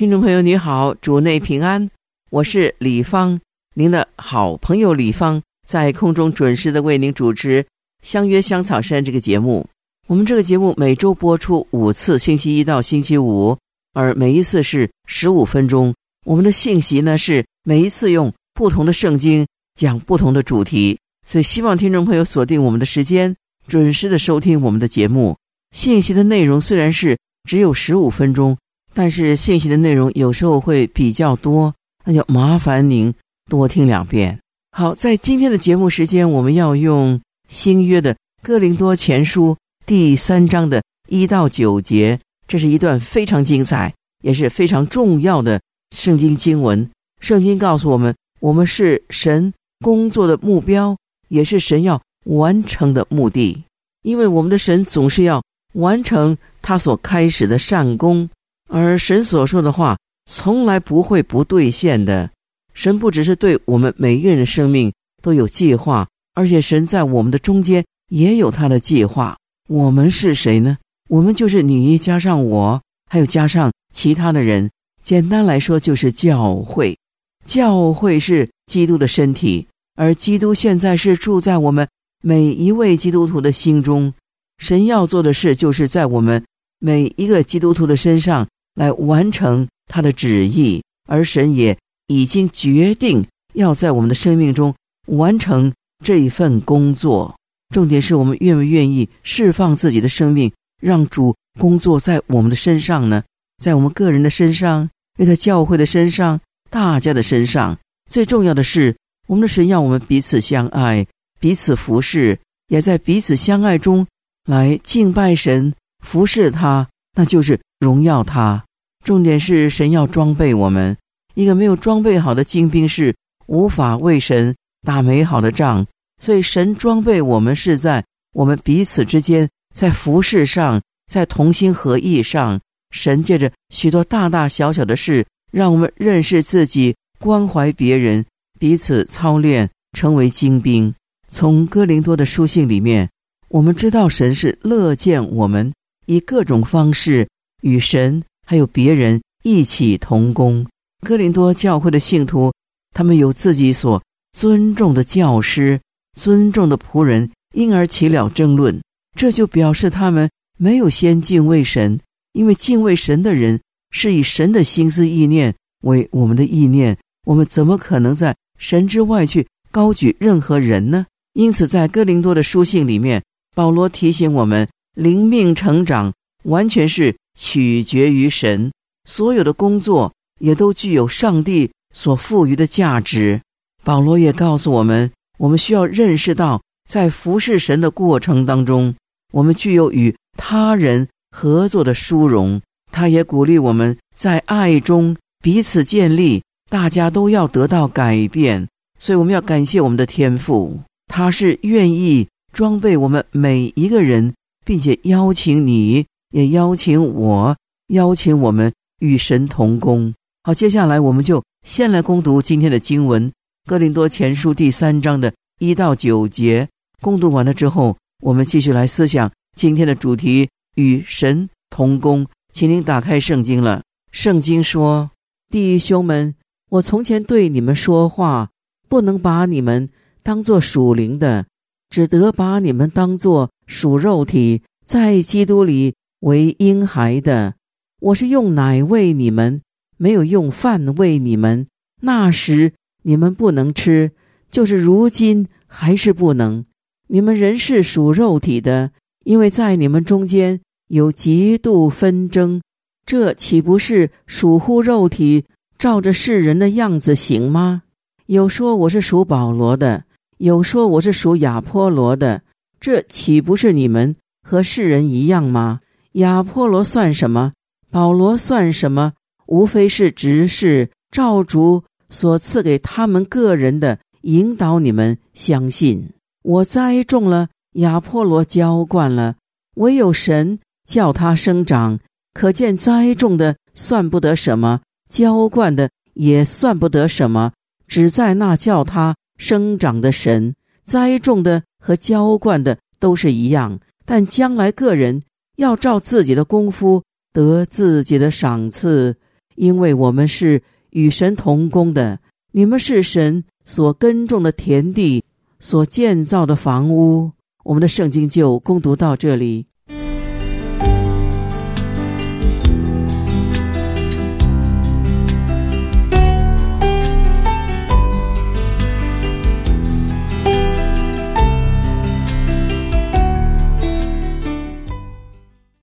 听众朋友，你好，主内平安，我是李芳，您的好朋友李芳，在空中准时的为您主持《相约香草山》这个节目。我们这个节目每周播出五次，星期一到星期五，而每一次是十五分钟。我们的信息呢是每一次用不同的圣经讲不同的主题，所以希望听众朋友锁定我们的时间，准时的收听我们的节目。信息的内容虽然是只有十五分钟。但是信息的内容有时候会比较多，那就麻烦您多听两遍。好，在今天的节目时间，我们要用新约的哥林多前书第三章的一到九节，这是一段非常精彩，也是非常重要的圣经经文。圣经告诉我们，我们是神工作的目标，也是神要完成的目的，因为我们的神总是要完成他所开始的善功。而神所说的话从来不会不兑现的。神不只是对我们每一个人的生命都有计划，而且神在我们的中间也有他的计划。我们是谁呢？我们就是你加上我，还有加上其他的人。简单来说，就是教会。教会是基督的身体，而基督现在是住在我们每一位基督徒的心中。神要做的事，就是在我们每一个基督徒的身上。来完成他的旨意，而神也已经决定要在我们的生命中完成这一份工作。重点是我们愿不愿意释放自己的生命，让主工作在我们的身上呢？在我们个人的身上，又在教会的身上，大家的身上。最重要的是，我们的神要我们彼此相爱，彼此服侍，也在彼此相爱中来敬拜神，服侍他，那就是荣耀他。重点是神要装备我们，一个没有装备好的精兵是无法为神打美好的仗。所以神装备我们是在我们彼此之间，在服饰上，在同心合意上。神借着许多大大小小的事，让我们认识自己，关怀别人，彼此操练，成为精兵。从哥林多的书信里面，我们知道神是乐见我们以各种方式与神。还有别人一起同工，哥林多教会的信徒，他们有自己所尊重的教师、尊重的仆人，因而起了争论。这就表示他们没有先敬畏神，因为敬畏神的人是以神的心思意念为我们的意念，我们怎么可能在神之外去高举任何人呢？因此，在哥林多的书信里面，保罗提醒我们，灵命成长完全是。取决于神，所有的工作也都具有上帝所赋予的价值。保罗也告诉我们，我们需要认识到，在服侍神的过程当中，我们具有与他人合作的殊荣。他也鼓励我们在爱中彼此建立，大家都要得到改变。所以，我们要感谢我们的天赋，他是愿意装备我们每一个人，并且邀请你。也邀请我，邀请我们与神同工。好，接下来我们就先来攻读今天的经文《哥林多前书》第三章的一到九节。攻读完了之后，我们继续来思想今天的主题：与神同工。请您打开圣经了。圣经说：“弟兄们，我从前对你们说话，不能把你们当作属灵的，只得把你们当作属肉体，在基督里。”为婴孩的，我是用奶喂你们，没有用饭喂你们。那时你们不能吃，就是如今还是不能。你们人是属肉体的，因为在你们中间有极度纷争。这岂不是属乎肉体，照着世人的样子行吗？有说我是属保罗的，有说我是属亚波罗的，这岂不是你们和世人一样吗？亚波罗算什么？保罗算什么？无非是执事照主所赐给他们个人的引导，你们相信。我栽种了，亚波罗浇灌了，唯有神叫它生长。可见栽种的算不得什么，浇灌的也算不得什么，只在那叫它生长的神。栽种的和浇灌的都是一样，但将来个人要照自己的功夫得自己的赏赐。因为我们是与神同工的，你们是神所耕种的田地，所建造的房屋。我们的圣经就攻读到这里。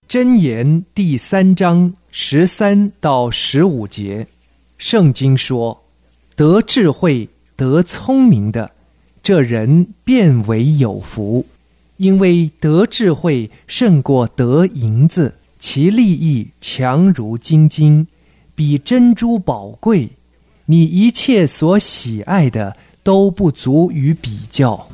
箴言第三章十三到十五节，圣经说：“得智慧、得聪明的，这人变为有福，因为得智慧胜过得银子，其利益强如金金，比珍珠宝贵。你一切所喜爱的都不足与比较。”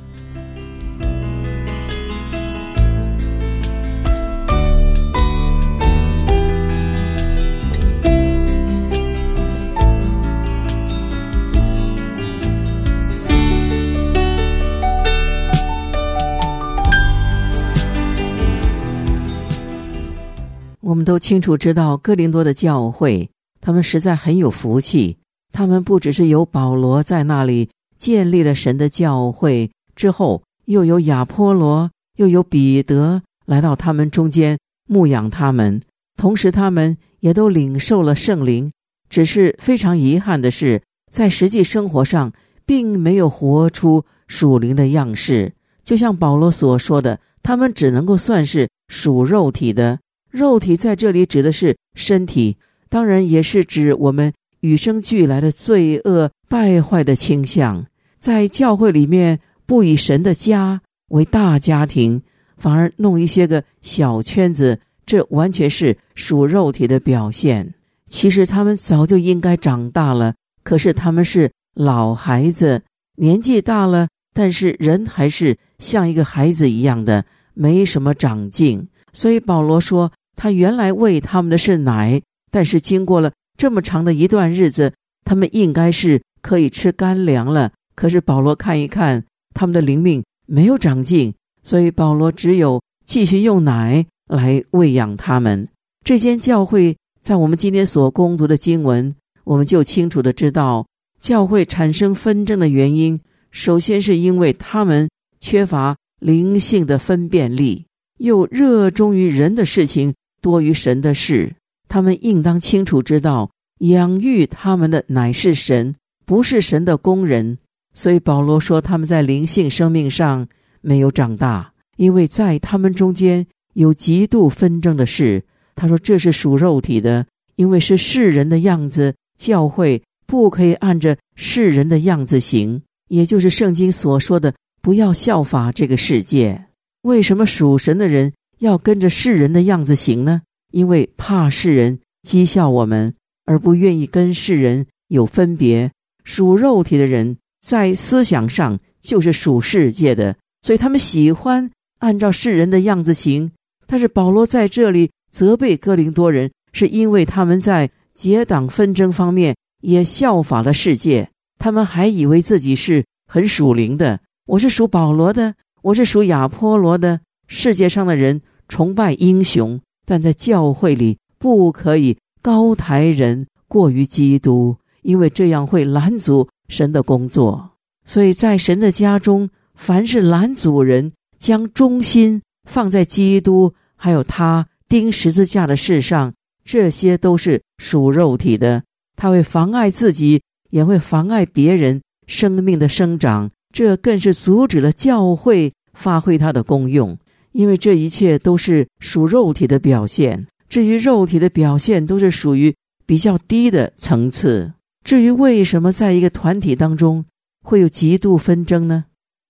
我们都清楚知道，哥林多的教会，他们实在很有福气。他们不只是有保罗在那里建立了神的教会，之后又有亚波罗，又有彼得来到他们中间牧养他们，同时他们也都领受了圣灵。只是非常遗憾的是，在实际生活上，并没有活出属灵的样式。就像保罗所说的，他们只能够算是属肉体的。肉体在这里指的是身体，当然也是指我们与生俱来的罪恶败坏的倾向。在教会里面，不以神的家为大家庭，反而弄一些个小圈子，这完全是属肉体的表现。其实他们早就应该长大了，可是他们是老孩子，年纪大了，但是人还是像一个孩子一样的，没什么长进。所以保罗说。他原来喂他们的是奶，但是经过了这么长的一段日子，他们应该是可以吃干粮了。可是保罗看一看他们的灵命没有长进，所以保罗只有继续用奶来喂养他们。这间教会在我们今天所攻读的经文，我们就清楚的知道，教会产生纷争的原因，首先是因为他们缺乏灵性的分辨力，又热衷于人的事情。多于神的事，他们应当清楚知道，养育他们的乃是神，不是神的工人。所以保罗说，他们在灵性生命上没有长大，因为在他们中间有极度纷争的事。他说这是属肉体的，因为是世人的样子，教会不可以按着世人的样子行，也就是圣经所说的，不要效法这个世界。为什么属神的人？要跟着世人的样子行呢？因为怕世人讥笑我们，而不愿意跟世人有分别。属肉体的人在思想上就是属世界的，所以他们喜欢按照世人的样子行。但是保罗在这里责备哥林多人，是因为他们在结党纷争方面也效法了世界。他们还以为自己是很属灵的。我是属保罗的，我是属亚波罗的。世界上的人。崇拜英雄，但在教会里不可以高抬人过于基督，因为这样会拦阻神的工作。所以在神的家中，凡是拦阻人将中心放在基督还有他钉十字架的事上，这些都是属肉体的。他会妨碍自己，也会妨碍别人生命的生长，这更是阻止了教会发挥它的功用。因为这一切都是属肉体的表现，至于肉体的表现，都是属于比较低的层次。至于为什么在一个团体当中会有极度纷争呢？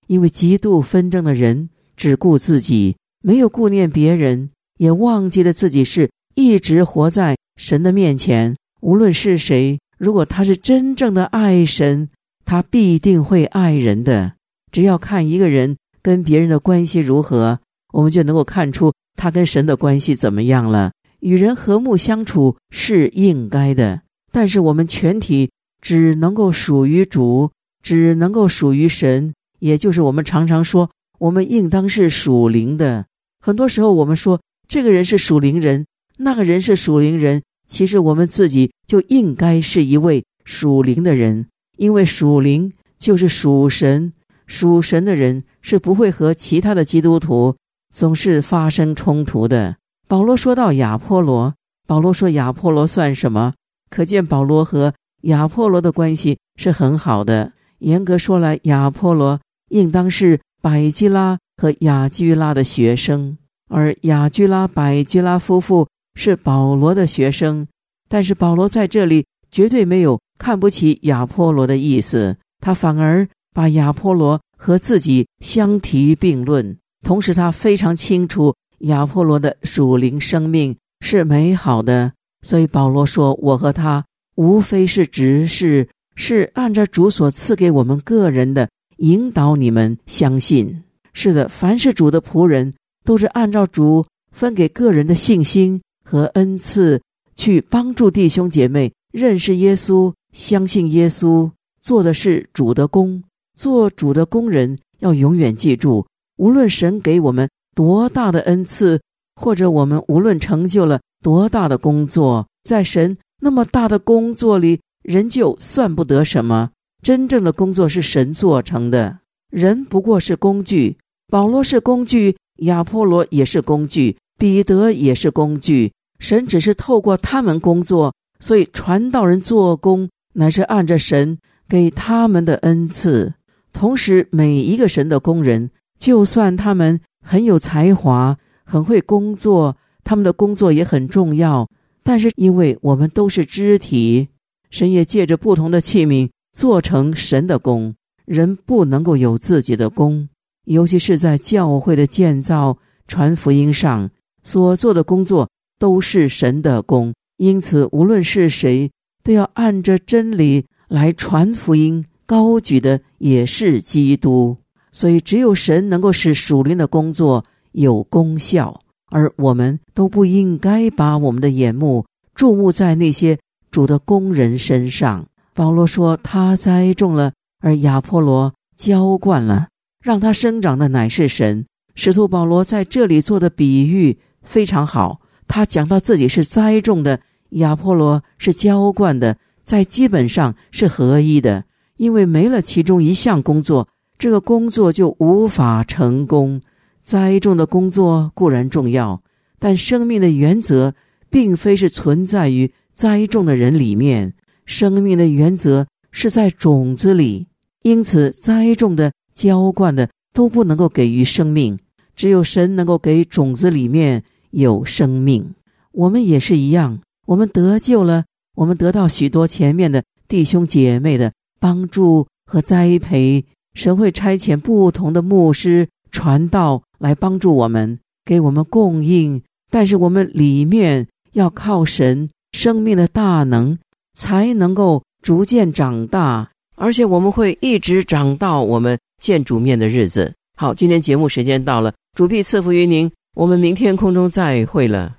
因为极度纷争的人只顾自己，没有顾念别人，也忘记了自己是一直活在神的面前。无论是谁，如果他是真正的爱神，他必定会爱人的。只要看一个人跟别人的关系如何，我们就能够看出他跟神的关系怎么样了。与人和睦相处是应该的，但是我们全体只能够属于主，只能够属于神，也就是我们常常说，我们应当是属灵的。很多时候，我们说这个人是属灵人，那个人是属灵人。其实我们自己就应该是一位属灵的人，因为属灵就是属神，属神的人是不会和其他的基督徒总是发生冲突的。保罗说到亚波罗，保罗说亚波罗算什么？可见保罗和亚波罗的关系是很好的。严格说来，亚波罗应当是百基拉和雅居拉的学生，而雅居拉、百基拉夫妇。是保罗的学生，但是保罗在这里绝对没有看不起亚波罗的意思，他反而把亚波罗和自己相提并论。同时，他非常清楚亚波罗的属灵生命是美好的，所以保罗说：“我和他无非是执事，是按照主所赐给我们个人的引导你们相信。是的，凡是主的仆人，都是按照主分给个人的信心。”和恩赐去帮助弟兄姐妹认识耶稣，相信耶稣，做的是主的工。做主的工人要永远记住，无论神给我们多大的恩赐，或者我们无论成就了多大的工作，在神那么大的工作里，人就算不得什么。真正的工作是神做成的，人不过是工具。保罗是工具，亚波罗也是工具。彼得也是工具，神只是透过他们工作，所以传道人做工乃是按着神给他们的恩赐。同时，每一个神的工人，就算他们很有才华、很会工作，他们的工作也很重要。但是，因为我们都是肢体，神也借着不同的器皿做成神的工。人不能够有自己的工，尤其是在教会的建造、传福音上。所做的工作都是神的工，因此无论是谁，都要按着真理来传福音。高举的也是基督，所以只有神能够使属灵的工作有功效，而我们都不应该把我们的眼目注目在那些主的工人身上。保罗说：“他栽种了，而亚波罗浇灌了，让他生长的乃是神。”使徒保罗在这里做的比喻。非常好，他讲到自己是栽种的，亚波罗是浇灌的，在基本上是合一的。因为没了其中一项工作，这个工作就无法成功。栽种的工作固然重要，但生命的原则并非是存在于栽种的人里面，生命的原则是在种子里。因此，栽种的、浇灌的都不能够给予生命，只有神能够给种子里面。有生命，我们也是一样。我们得救了，我们得到许多前面的弟兄姐妹的帮助和栽培。神会差遣不同的牧师传道来帮助我们，给我们供应。但是我们里面要靠神生命的大能，才能够逐渐长大，而且我们会一直长到我们见主面的日子。好，今天节目时间到了，主必赐福于您。我们明天空中再会了。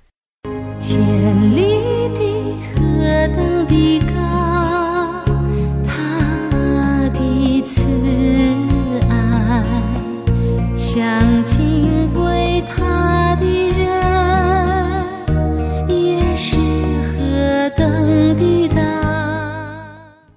天里的何等的高。